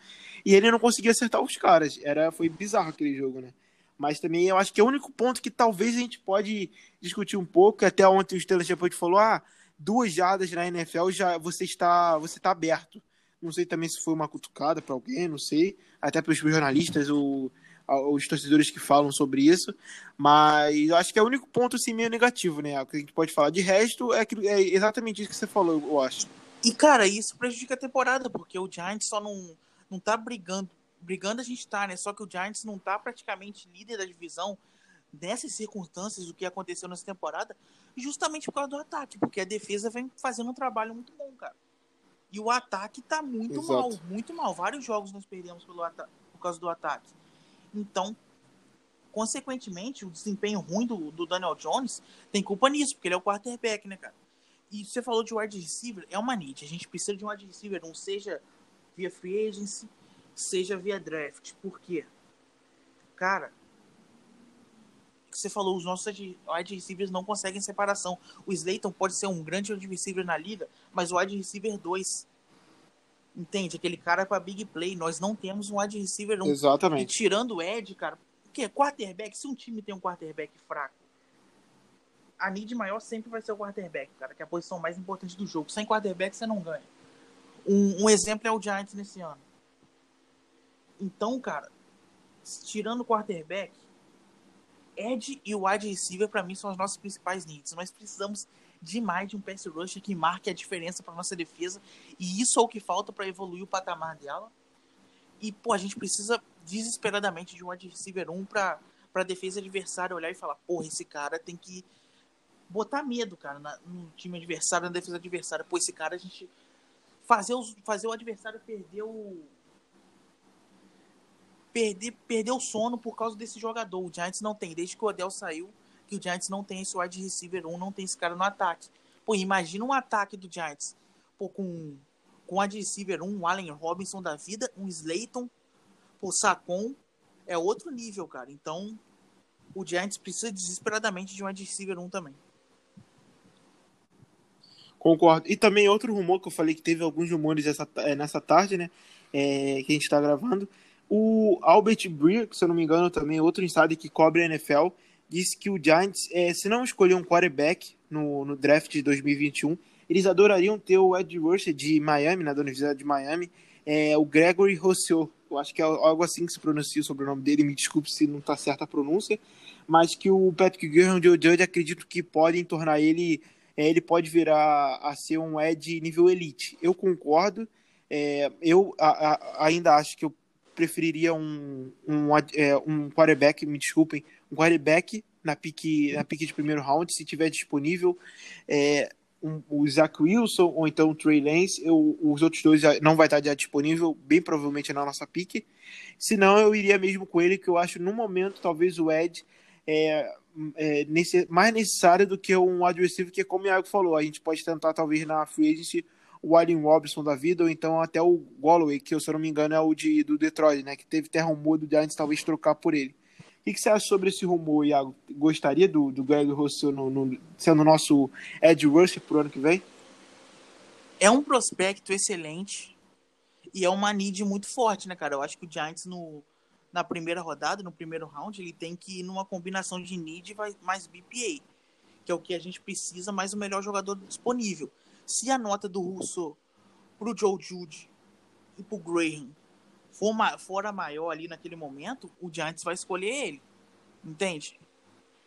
e ele não conseguia acertar os caras. Era, foi bizarro aquele jogo, né? Mas também eu acho que é o único ponto que talvez a gente pode discutir um pouco, até ontem o Stanley Shepard falou, ah, duas jardas na NFL já você está você está aberto. Não sei também se foi uma cutucada para alguém, não sei. Até para os jornalistas, o os torcedores que falam sobre isso, mas eu acho que é o único ponto assim, meio negativo, né? O que a gente pode falar. De resto, é, é exatamente isso que você falou, eu acho. E, cara, isso prejudica a temporada, porque o Giants só não, não tá brigando. Brigando a gente tá, né? Só que o Giants não tá praticamente líder da divisão nessas circunstâncias, o que aconteceu nessa temporada, justamente por causa do ataque, porque a defesa vem fazendo um trabalho muito bom, cara. E o ataque tá muito Exato. mal, muito mal. Vários jogos nós perdemos pelo por causa do ataque. Então, consequentemente, o desempenho ruim do, do Daniel Jones tem culpa nisso, porque ele é o quarterback, né, cara? E você falou de wide receiver, é uma need. A gente precisa de um wide receiver, não seja via free agency, seja via draft. Por quê? Cara, você falou, os nossos wide receivers não conseguem separação. O Slayton pode ser um grande wide receiver na liga, mas o wide receiver 2 Entende? Aquele cara com a big play. Nós não temos um wide receiver. Um, Exatamente. E tirando o Ed, cara, o que? Quarterback, se um time tem um quarterback fraco, a need maior sempre vai ser o quarterback, cara, que é a posição mais importante do jogo. Sem quarterback você não ganha. Um, um exemplo é o Giants nesse ano. Então, cara, tirando o quarterback, Ed e o wide receiver, para mim, são as nossas principais needs. Nós precisamos demais de um pass rusher que marque a diferença para nossa defesa. E isso é o que falta para evoluir o patamar dela. E, pô, a gente precisa desesperadamente de um wide receiver 1 para defesa adversária olhar e falar: porra, esse cara tem que botar medo, cara, na, no time adversário, na defesa adversária. Pô, esse cara a gente. Fazer, os, fazer o adversário perder o. Perder, perder o sono por causa desse jogador. O Giants não tem, desde que o Odell saiu que o Giants não tem esse wide receiver 1, não tem esse cara no ataque. Pô, imagina um ataque do Giants pô, com, com wide receiver 1, um Allen Robinson da vida, um Slayton, pô, Sacon, é outro nível, cara. Então, o Giants precisa desesperadamente de um wide receiver 1 também. Concordo. E também outro rumor que eu falei que teve alguns rumores essa, é, nessa tarde, né? É, que a gente está gravando. O Albert Breer, se eu não me engano, também outro insider que cobre a NFL, disse que o Giants, é, se não escolher um quarterback no, no draft de 2021, eles adorariam ter o Ed rusher de Miami, né, da Universidade de Miami, é, o Gregory Rousseau. Eu acho que é algo assim que se pronuncia o nome dele, me desculpe se não está certa a pronúncia, mas que o Patrick Graham e o Judge acredito que podem tornar ele, é, ele pode virar a ser um Ed nível elite. Eu concordo, é, eu a, a, ainda acho que eu preferiria um, um, é, um quarterback, me desculpem, um quarterback na pique, na pique de primeiro round, se tiver disponível. É, um, o Zach Wilson ou então o Trey Lance, eu, os outros dois não vai estar já disponível, bem provavelmente na nossa pique. Se não, eu iria mesmo com ele, que eu acho no momento talvez o Ed é, é nesse, mais necessário do que um receiver, que como o Iago falou, a gente pode tentar talvez na free agency o Allen Robinson da vida, ou então até o Galloway, que se eu não me engano é o de, do Detroit, né? Que teve até rumor do Giants talvez trocar por ele. O que, que, você acha sobre esse rumor, Iago? Gostaria do, do Greg Rousseau no, no, sendo nosso Ed Rusher pro ano que vem? É um prospecto excelente e é uma need muito forte, né, cara? Eu acho que o Giants no, na primeira rodada, no primeiro round, ele tem que ir numa combinação de need mais BPA, que é o que a gente precisa, mais o melhor jogador disponível. Se a nota do Russo pro Joe Jude e pro Graham for, for a maior ali naquele momento, o Giants vai escolher ele. Entende?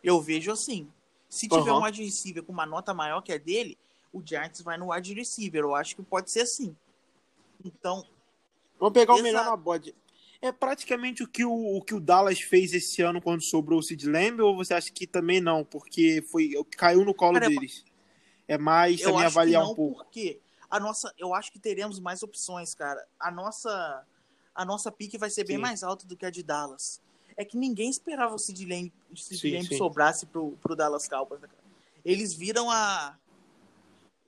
Eu vejo assim. Se tiver uhum. um wide receiver com uma nota maior que a dele, o Giants vai no wide receiver. Eu acho que pode ser assim. Então. Vamos pegar o melhor na bode. É praticamente o que o, o que o Dallas fez esse ano quando sobrou o Sid Lamb, ou você acha que também não? Porque foi caiu no colo Cara, deles. É mais também avaliar não, um pouco. Porque a nossa, eu acho que teremos mais opções, cara. A nossa a nossa pique vai ser bem Sim. mais alta do que a de Dallas. É que ninguém esperava o Sid Lamb, Sid sobrasse pro, pro Dallas Cowboys. né? Eles viram a.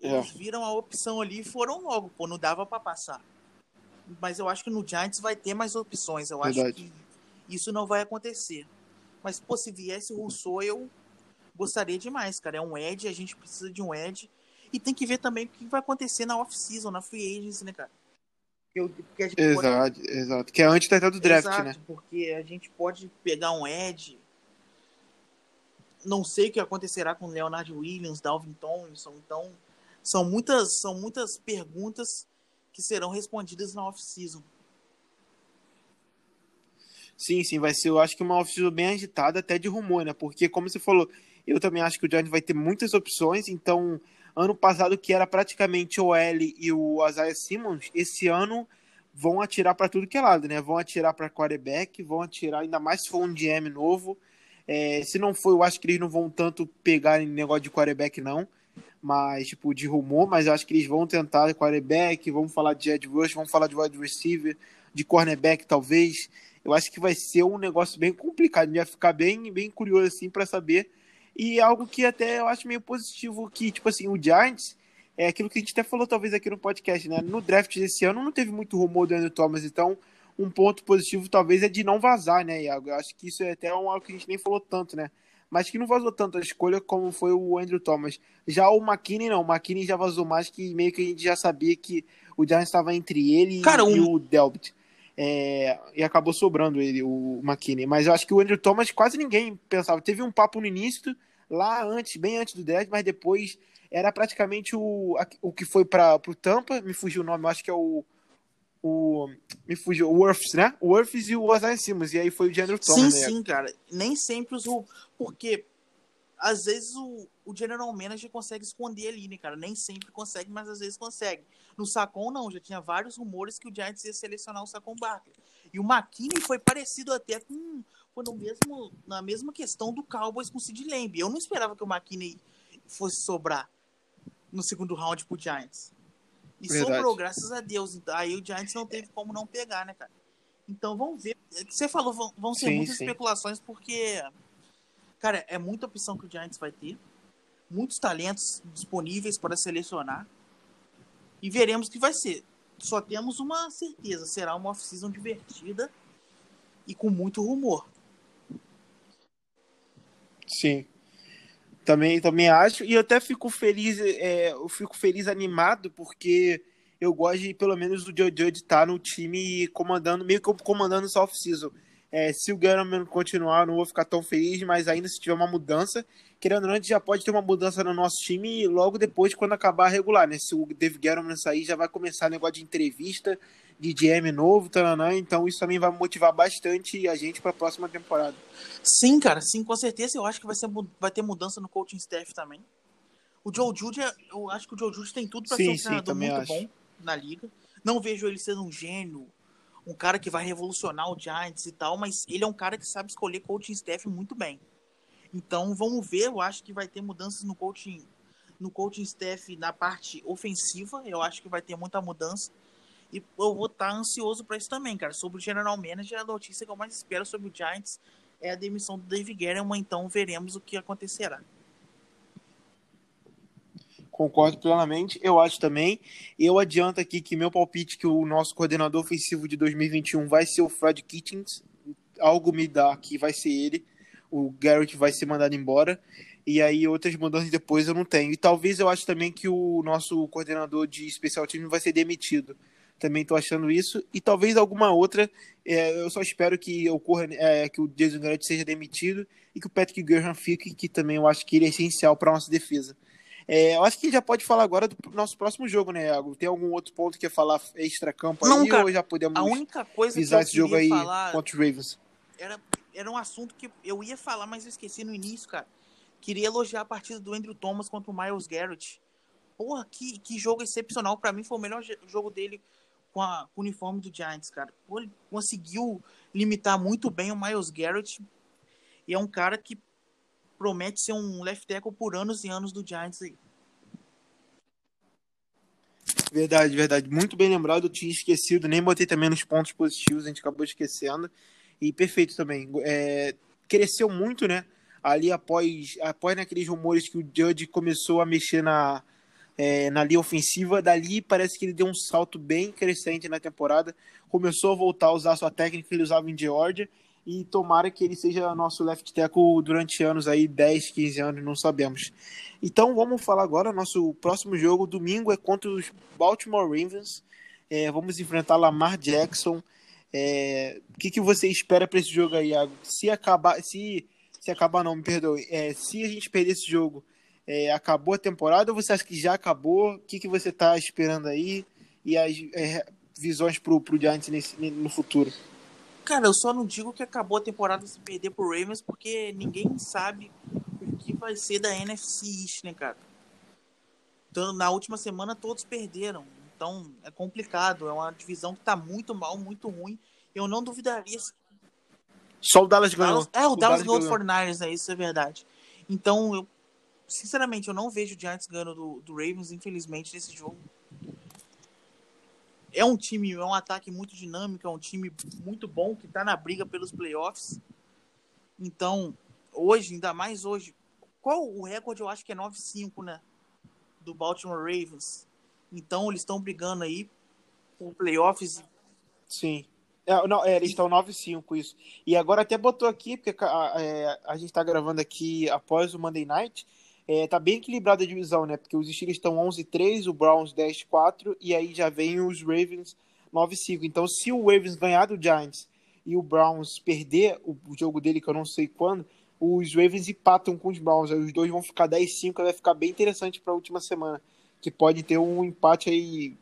É. Eles viram a opção ali e foram logo, pô, não dava pra passar. Mas eu acho que no Giants vai ter mais opções. Eu acho Verdade. que isso não vai acontecer. Mas, pô, se viesse o Rousseau, eu gostaria demais, cara. É um Ed, a gente precisa de um Ed. E tem que ver também o que vai acontecer na off-season, na free agency, né, cara? Eu- porque a gente pode- Exato, exato. Que é antes até do draft, Exato, né? porque a gente pode pegar um Ed. Não sei o que acontecerá com Leonard Williams, Dalvin Tomlinson. Então, são muitas, são muitas perguntas que serão respondidas na off-season. Sim, sim, vai ser, eu acho que uma off-season bem agitada, até de rumor, né? Porque, como você falou, eu também acho que o Giants vai ter muitas opções, então, ano passado, que era praticamente o L e o Isaiah Simmons, esse ano vão atirar para tudo que é lado, né? Vão atirar para quarterback, vão atirar, ainda mais se for um GM novo. É, se não for, eu acho que eles não vão tanto pegar em negócio de quarterback, não. Mas, tipo, de rumor, mas eu acho que eles vão tentar quarterback, vão falar de Ed Rush, vão falar de wide receiver, de cornerback, talvez. Eu acho que vai ser um negócio bem complicado. Ia ficar bem, bem curioso, assim, para saber. E algo que até eu acho meio positivo, que, tipo assim, o Giants, é aquilo que a gente até falou, talvez, aqui no podcast, né? No draft desse ano não teve muito rumor do Andrew Thomas, então um ponto positivo talvez é de não vazar, né, Iago? Eu acho que isso é até um, algo que a gente nem falou tanto, né? Mas que não vazou tanto a escolha como foi o Andrew Thomas. Já o McKinney não, o McKinney já vazou mais que meio que a gente já sabia que o Giants estava entre ele Cara, e um- o Delbit. É, e acabou sobrando ele, o McKinney. Mas eu acho que o Andrew Thomas quase ninguém pensava. Teve um papo no início, lá antes, bem antes do draft, mas depois era praticamente o, o que foi para o Tampa, me fugiu o nome, eu acho que é o. o me fugiu, o Worths, né? O Worths e o Isaiah Simmons, e aí foi o de Andrew Sim, Thomas, né? sim, cara. Nem sempre os. Porque às vezes o, o general manager consegue esconder ali, né, cara? Nem sempre consegue, mas às vezes consegue. No Sacon, não. Já tinha vários rumores que o Giants ia selecionar o Sacon Barkley. E o McKinney foi parecido até com. Foi no mesmo, na mesma questão do Cowboys com o Sid Lamb. Eu não esperava que o McKinney fosse sobrar no segundo round pro Giants. E Verdade. sobrou, graças a Deus. Aí o Giants não teve como não pegar, né, cara? Então vamos ver. Você falou, vão, vão ser Sim, muitas sim. especulações, porque, cara, é muita opção que o Giants vai ter. Muitos talentos disponíveis para selecionar. E veremos o que vai ser. Só temos uma certeza: será uma off-season divertida e com muito rumor. Sim. Também, também acho. E eu até fico feliz, é, eu fico feliz animado, porque eu gosto de, pelo menos, o Joe estar no time comandando, meio que comandando essa off-season. É, se o Guerrero continuar, eu não vou ficar tão feliz, mas ainda se tiver uma mudança, querendo ou não, a gente já pode ter uma mudança no nosso time logo depois, quando acabar a regular, né? Se o David Guerrero sair, já vai começar negócio de entrevista, de GM novo, taranã, então isso também vai motivar bastante a gente para a próxima temporada. Sim, cara, sim, com certeza. Eu acho que vai, ser, vai ter mudança no coaching staff também. O Joe Judy, é- eu acho que o Joe Judy tem tudo para ser um sim, treinador muito acho. bom na liga. Não vejo ele sendo um gênio, um cara que vai revolucionar o Giants e tal, mas ele é um cara que sabe escolher coaching staff muito bem. Então vamos ver, eu acho que vai ter mudanças no coaching no coaching staff na parte ofensiva, eu acho que vai ter muita mudança. E eu vou estar ansioso para isso também, cara. Sobre o general manager, a notícia que eu mais espero sobre o Giants é a demissão do Dave Gettleman, então veremos o que acontecerá. Concordo plenamente, eu acho também. Eu adianto aqui que meu palpite que o nosso coordenador ofensivo de 2021 vai ser o Fred Kitchens. Algo me dá que vai ser ele. O Garrett vai ser mandado embora. E aí outras mudanças depois eu não tenho. E talvez eu acho também que o nosso coordenador de especial time vai ser demitido. Também estou achando isso. E talvez alguma outra. é, eu só espero que ocorra é, que o Jason Garrett seja demitido e que o Patrick Graham fique, que também eu acho que ele é essencial para nossa defesa. É, eu acho que já pode falar agora do nosso próximo jogo, né, Iago? Tem algum outro ponto que quer falar extra-campo Não, aí cara, ou já podemos A única coisa que eu esse jogo aí falar contra os Ravens? era, era um assunto que eu ia falar, mas eu esqueci no início, cara. Queria elogiar a partida do Andrew Thomas contra o Miles Garrett. Porra, que, que jogo excepcional. Pra mim foi o melhor jogo dele com, a, com o uniforme do Giants, cara. Pô, ele conseguiu limitar muito bem o Miles Garrett. E é um cara que promete ser um left tackle por anos e anos do Giants aí. Verdade, verdade. Muito bem lembrado, eu tinha esquecido, nem botei também nos pontos positivos, a gente acabou esquecendo. E perfeito também. É, cresceu muito, né? Ali após, após naqueles rumores que o Judge começou a mexer na, é, na linha ofensiva, dali parece que ele deu um salto bem crescente na temporada. Começou a voltar a usar a sua técnica que ele usava em Georgia e tomara que ele seja nosso left tackle durante anos aí, 10, 15 anos, não sabemos. Então vamos falar agora, nosso próximo jogo, domingo é contra os Baltimore Ravens, é, vamos enfrentar Lamar Jackson, é, o que, que você espera para esse jogo aí, Iago? Se acabar, se, se acabar não, me perdoe, é, se a gente perder esse jogo, é, acabou a temporada ou você acha que já acabou? O que, que você está esperando aí? E as é, visões para o Giants nesse, no futuro? Cara, eu só não digo que acabou a temporada se perder pro Ravens, porque ninguém sabe o que vai ser da NFC East, né, cara? Então, na última semana todos perderam. Então é complicado. É uma divisão que tá muito mal, muito ruim. Eu não duvidaria. Se... Só o Dallas ganhou. É, o, o Dallas, ganhou o 49ers, né? Isso é verdade. Então, eu, sinceramente, eu não vejo o Giants ganhando do, do Ravens, infelizmente, nesse jogo é um time, é um ataque muito dinâmico, é um time muito bom que está na briga pelos playoffs. Então, hoje, ainda mais hoje, qual o recorde? Eu acho que é 9-5, né? Do Baltimore Ravens. Então, eles estão brigando aí por playoffs. Sim. É, não, é, eles estão 9-5 isso. E agora até botou aqui, porque a, é, a gente está gravando aqui após o Monday Night. É, tá bem equilibrada a divisão, né? Porque os Steelers estão 11-3, o Browns 10-4 e aí já vem os Ravens 9-5. Então, se o Ravens ganhar do Giants e o Browns perder o, jogo dele, que eu não sei quando, os Ravens empatam com os Browns. Aí os dois vão ficar 10-5, vai ficar bem interessante para a última semana. Que pode ter um empate aí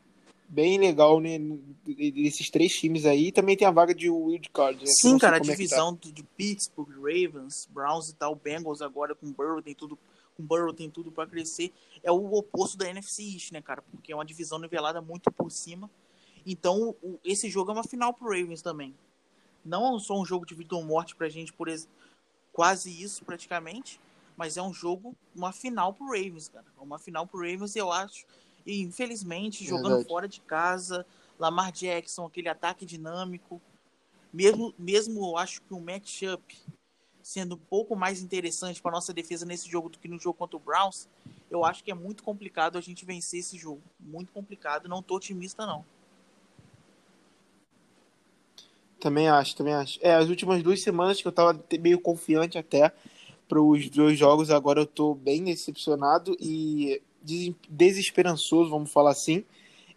bem legal, né? Desses três times aí. E também tem a vaga de wild card. Né? Sim, cara, a divisão é tá. de Pittsburgh, Ravens, Browns e tal, Bengals agora com Burrow tem tudo com Burrow tem tudo para crescer, é o oposto da NFC East, né, cara? Porque é uma divisão nivelada muito por cima. Então, o, esse jogo é uma final pro Ravens também. Não é só um jogo de vida ou morte pra gente, por ex... quase isso praticamente, mas é um jogo, uma final pro Ravens, cara. Uma final pro Ravens, eu acho. E infelizmente, jogando Verdade. fora de casa, Lamar Jackson, aquele ataque dinâmico. Mesmo, mesmo eu acho que o matchup sendo um pouco mais interessante para nossa defesa nesse jogo do que no jogo contra o Browns, eu acho que é muito complicado a gente vencer esse jogo. Muito complicado. Não tô otimista, não. Também acho, também acho. É, as últimas duas semanas que eu tava meio confiante até para os dois jogos, agora eu tô bem decepcionado e desesperançoso, vamos falar assim.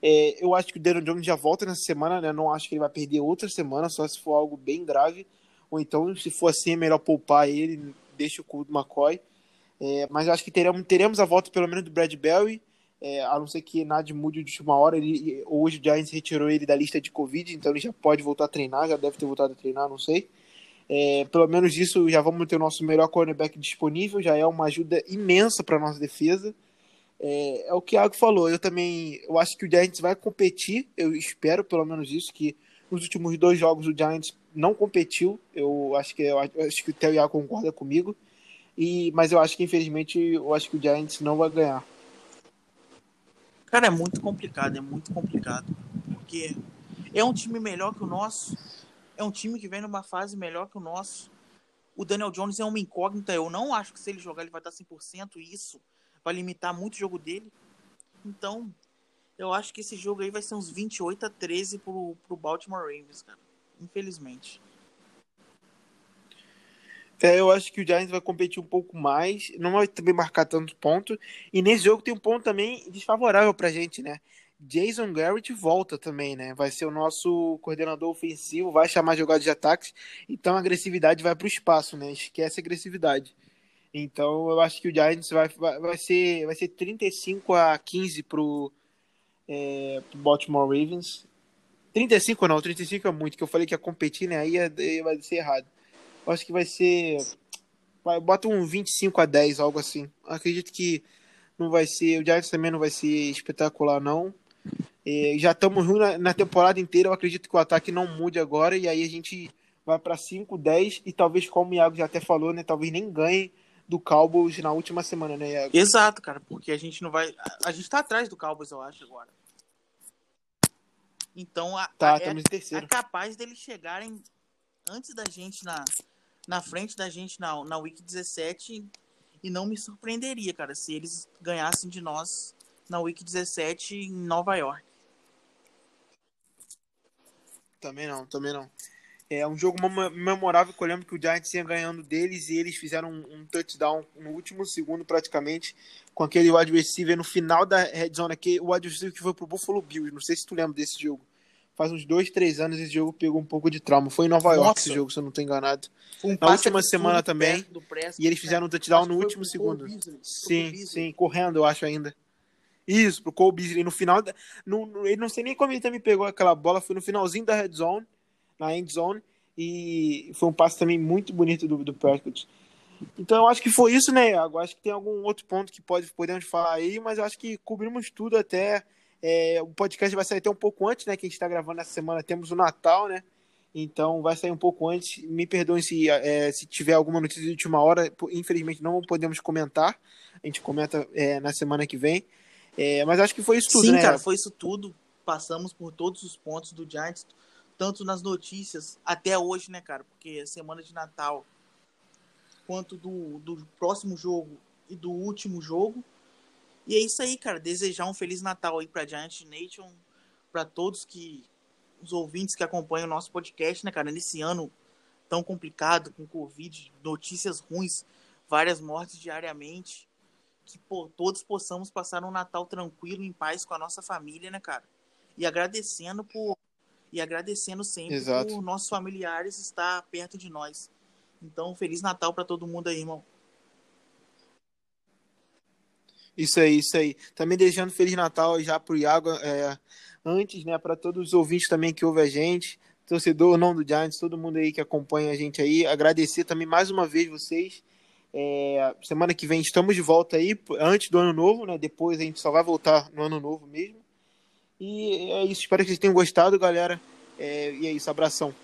É, eu acho que o Daniel Jones já volta nessa semana, né? Não acho que ele vai perder outra semana, só se for algo bem grave ou então, se for assim, é melhor poupar ele, deixa o cu do McCoy. É, mas eu acho que teremos, teremos a volta pelo menos do Bradbury, é, a não ser que nada mude de última hora. Ele, hoje o Giants retirou ele da lista de Covid, então ele já pode voltar a treinar, já deve ter voltado a treinar, não sei. É, pelo menos isso, já vamos ter o nosso melhor cornerback disponível, já é uma ajuda imensa para nossa defesa. É, é, o que o Iago falou, eu também eu acho que o Giants vai competir, eu espero pelo menos isso, que nos últimos dois jogos o Giants não competiu. Eu acho que eu acho que o Theo concorda comigo. E, mas eu acho que infelizmente eu acho que o Giants não vai ganhar. Cara, é muito complicado, é muito complicado. Porque é um time melhor que o nosso. É um time que vem numa fase melhor que o nosso. O Daniel Jones é uma incógnita. Eu não acho que se ele jogar ele vai estar 100%. E isso vai limitar muito o jogo dele. Então, eu acho que esse jogo aí vai ser uns 28 a 13 pro, pro Baltimore Ravens, cara infelizmente. É, eu acho que o Giants vai competir um pouco mais, não vai também marcar tanto ponto. E nesse jogo tem um ponto também desfavorável pra gente, né? Jason Garrett volta também, né? Vai ser o nosso coordenador ofensivo, vai chamar jogadas de ataques, então a agressividade vai para o espaço, né? Esquece a agressividade. Então eu acho que o Giants vai, vai, vai, ser, vai ser 35 a 15 pro, é, pro Baltimore Ravens. 35 não, 35 é muito, que eu falei que ia competir, né? Aí vai ser errado. Eu acho que vai ser. Vai, bota um 25 a 10, algo assim. Acredito que não vai ser. O Giants também não vai ser espetacular, não. E já estamos ruim na, na, temporada inteira. Eu acredito que o ataque não mude agora. E aí a gente vai para 5, 10. E talvez, como o Iago já até falou, né? Talvez nem ganhe do Cowboys na última semana, né, Iago? Exato, cara. Porque a gente não vai. A gente tá atrás do Cowboys, eu acho, agora. Então, a, Tá, a- é, é capaz deles chegarem antes da gente na, na frente da gente na, na Week 17 e não me surpreenderia, cara, se eles ganhassem de nós na Week 17 em Nova York. Também não, também não. É um jogo memo- memorável que eu lembro que o Giants ia ganhando deles e eles fizeram um, um touchdown no último segundo praticamente com aquele wide receiver no final da red zone aqui, o wide receiver que foi pro Buffalo Bills. Não sei se tu lembra desse jogo. Faz uns dois, três anos esse jogo pegou um pouco de trauma. Foi em Nova York Nossa. esse jogo, se eu não tô enganado. Um Na última semana também, Prescott, E eles fizeram um touchdown no último segundo. Sim, sim, correndo, eu acho ainda. Isso, pro Cole Beasley. No final, no, no- ele não sei nem como ele também pegou aquela bola, foi no finalzinho da red zone, na end zone, e foi um passe também muito bonito do, do Prescott. Então eu acho que foi isso, né? Agora acho que tem algum outro ponto que pode, podemos falar aí, mas eu acho que cobrimos tudo até. é, o podcast vai sair até um pouco antes, né? Que a gente está gravando essa semana, temos o Natal, né? Então vai sair um pouco antes. Me perdoem se, é, se tiver alguma notícia de última hora. Infelizmente não podemos comentar. A gente comenta é, na semana que vem. É, mas acho que foi isso tudo, Sim, né? cara, foi isso tudo. Passamos por todos os pontos do Giants, tanto nas notícias até hoje, né, cara? Porque é semana de Natal, quanto do, do próximo jogo e do último jogo. E é isso aí, cara. Desejar um feliz Natal aí pra Giant Nation, pra todos que os ouvintes que acompanham o nosso podcast, né, cara? Nesse ano tão complicado com Covid, notícias ruins, várias mortes diariamente que pô, todos possamos passar um Natal tranquilo, em paz com a nossa família, né, cara? E agradecendo por e agradecendo sempre Exato. por nossos familiares estar perto de nós. Então, feliz Natal para todo mundo aí, irmão. Isso aí, isso aí. Também desejando Feliz Natal já pro Iago, é, antes, né, para todos os ouvintes também que ouvem a gente, torcedor, não do Giants, todo mundo aí que acompanha a gente aí. Agradecer também mais uma vez vocês. É, semana que vem estamos de volta aí, antes do ano novo, né? Depois a gente só vai voltar no ano novo mesmo. E é isso. Espero que vocês tenham gostado, galera. É, e é isso. Abração.